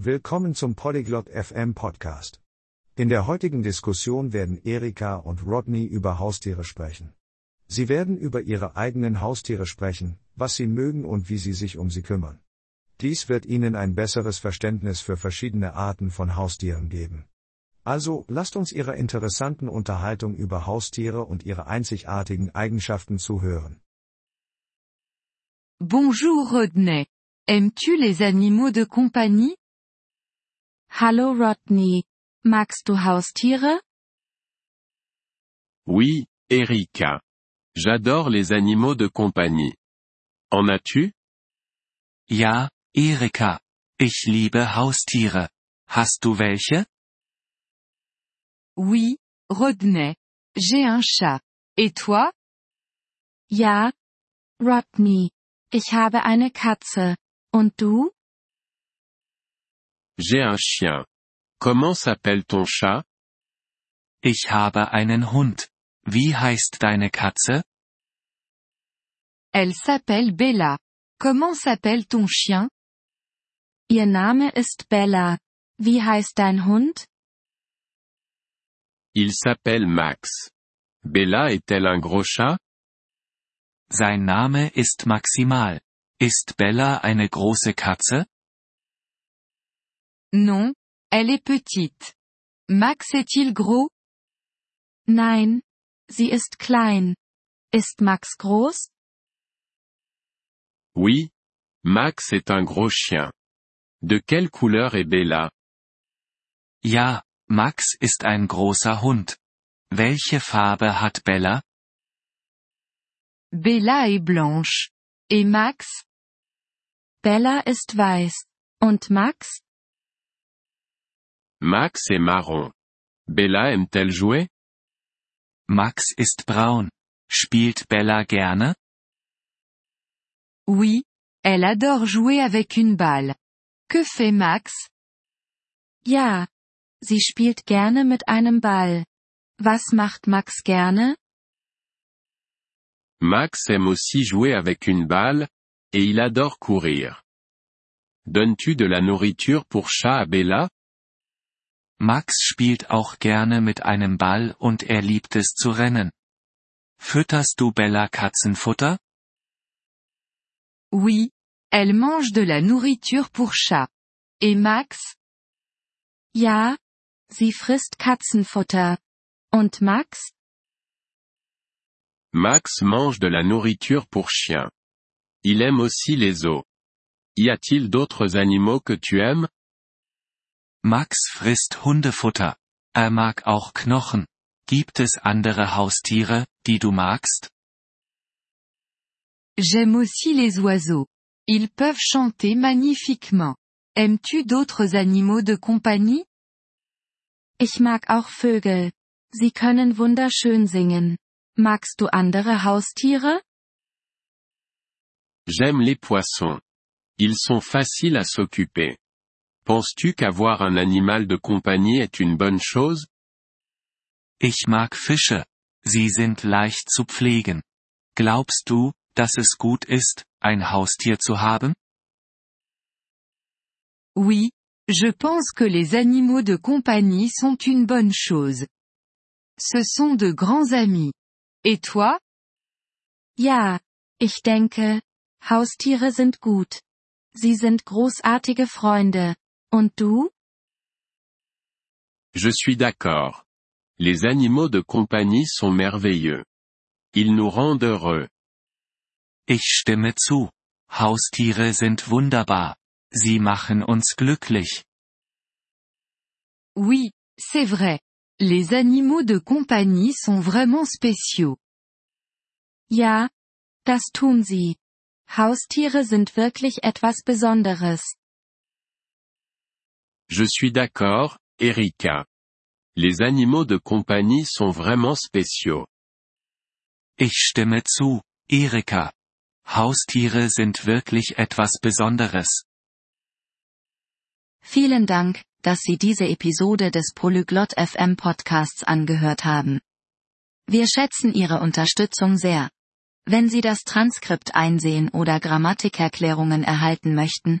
Willkommen zum Polyglot FM Podcast. In der heutigen Diskussion werden Erika und Rodney über Haustiere sprechen. Sie werden über ihre eigenen Haustiere sprechen, was sie mögen und wie sie sich um sie kümmern. Dies wird Ihnen ein besseres Verständnis für verschiedene Arten von Haustieren geben. Also, lasst uns Ihrer interessanten Unterhaltung über Haustiere und ihre einzigartigen Eigenschaften zuhören. Bonjour Rodney. Aimes-tu les animaux de compagnie? Hallo Rodney. Magst du Haustiere? Oui, Erika. J'adore les animaux de compagnie. En as-tu? Ja, Erika. Ich liebe Haustiere. Hast du welche? Oui, Rodney. J'ai un chat. Et toi? Ja. Rodney. Ich habe eine Katze. Und du? J'ai un chien. Comment s'appelle ton chat? Ich habe einen Hund. Wie heißt deine Katze? Elle s'appelle Bella. Comment s'appelle ton chien? Ihr Name ist Bella. Wie heißt dein Hund? Il s'appelle Max. Bella est-elle un gros chat? Sein Name ist Maximal. Ist Bella eine große Katze? Non, elle est petite. Max est-il gros? Nein. Sie ist klein. Ist Max groß? Oui. Max est un gros chien. De quelle couleur est Bella? Ja, Max ist ein großer Hund. Welche Farbe hat Bella? Bella est blanche. Et Max? Bella ist weiß. Und Max? Max est marron. Bella aime-t-elle jouer? Max ist braun. Spielt Bella gerne? Oui, elle adore jouer avec une balle. Que fait Max? Ja. Sie spielt gerne mit einem Ball. Was macht Max gerne? Max aime aussi jouer avec une balle, et il adore courir. Donnes-tu de la nourriture pour chat à Bella? Max spielt auch gerne mit einem Ball und er liebt es zu rennen. Fütterst du Bella Katzenfutter? Oui, elle mange de la nourriture pour chat. Et Max? Ja, sie frisst Katzenfutter. Und Max? Max mange de la nourriture pour chien. Il aime aussi les os. Y a-t-il d'autres animaux que tu aimes? Max frisst Hundefutter. Er mag auch Knochen. Gibt es andere Haustiere, die du magst? J'aime aussi les oiseaux. Ils peuvent chanter magnifiquement. Aimes-tu d'autres animaux de compagnie? Ich mag auch Vögel. Sie können wunderschön singen. Magst du andere Haustiere? J'aime les poissons. Ils sont faciles à s'occuper. Penses-tu qu'avoir un animal de compagnie est une bonne chose? Ich mag Fische. Sie sind leicht zu pflegen. Glaubst du, dass es gut ist, ein Haustier zu haben? Oui, je pense que les animaux de compagnie sont une bonne chose. Ce sont de grands amis. Et toi? Ja, ich denke, Haustiere sind gut. Sie sind großartige Freunde. Und du? Je suis d'accord. Les animaux de compagnie sont merveilleux. Ils nous rendent heureux. Ich stimme zu. Haustiere sind wunderbar. Sie machen uns glücklich. Oui, c'est vrai. Les animaux de compagnie sont vraiment spéciaux. Ja, das tun sie. Haustiere sind wirklich etwas Besonderes. Je suis d'accord, Erika. Les animaux de compagnie sont vraiment spéciaux. Ich stimme zu, Erika. Haustiere sind wirklich etwas Besonderes. Vielen Dank, dass Sie diese Episode des Polyglot FM Podcasts angehört haben. Wir schätzen Ihre Unterstützung sehr. Wenn Sie das Transkript einsehen oder Grammatikerklärungen erhalten möchten,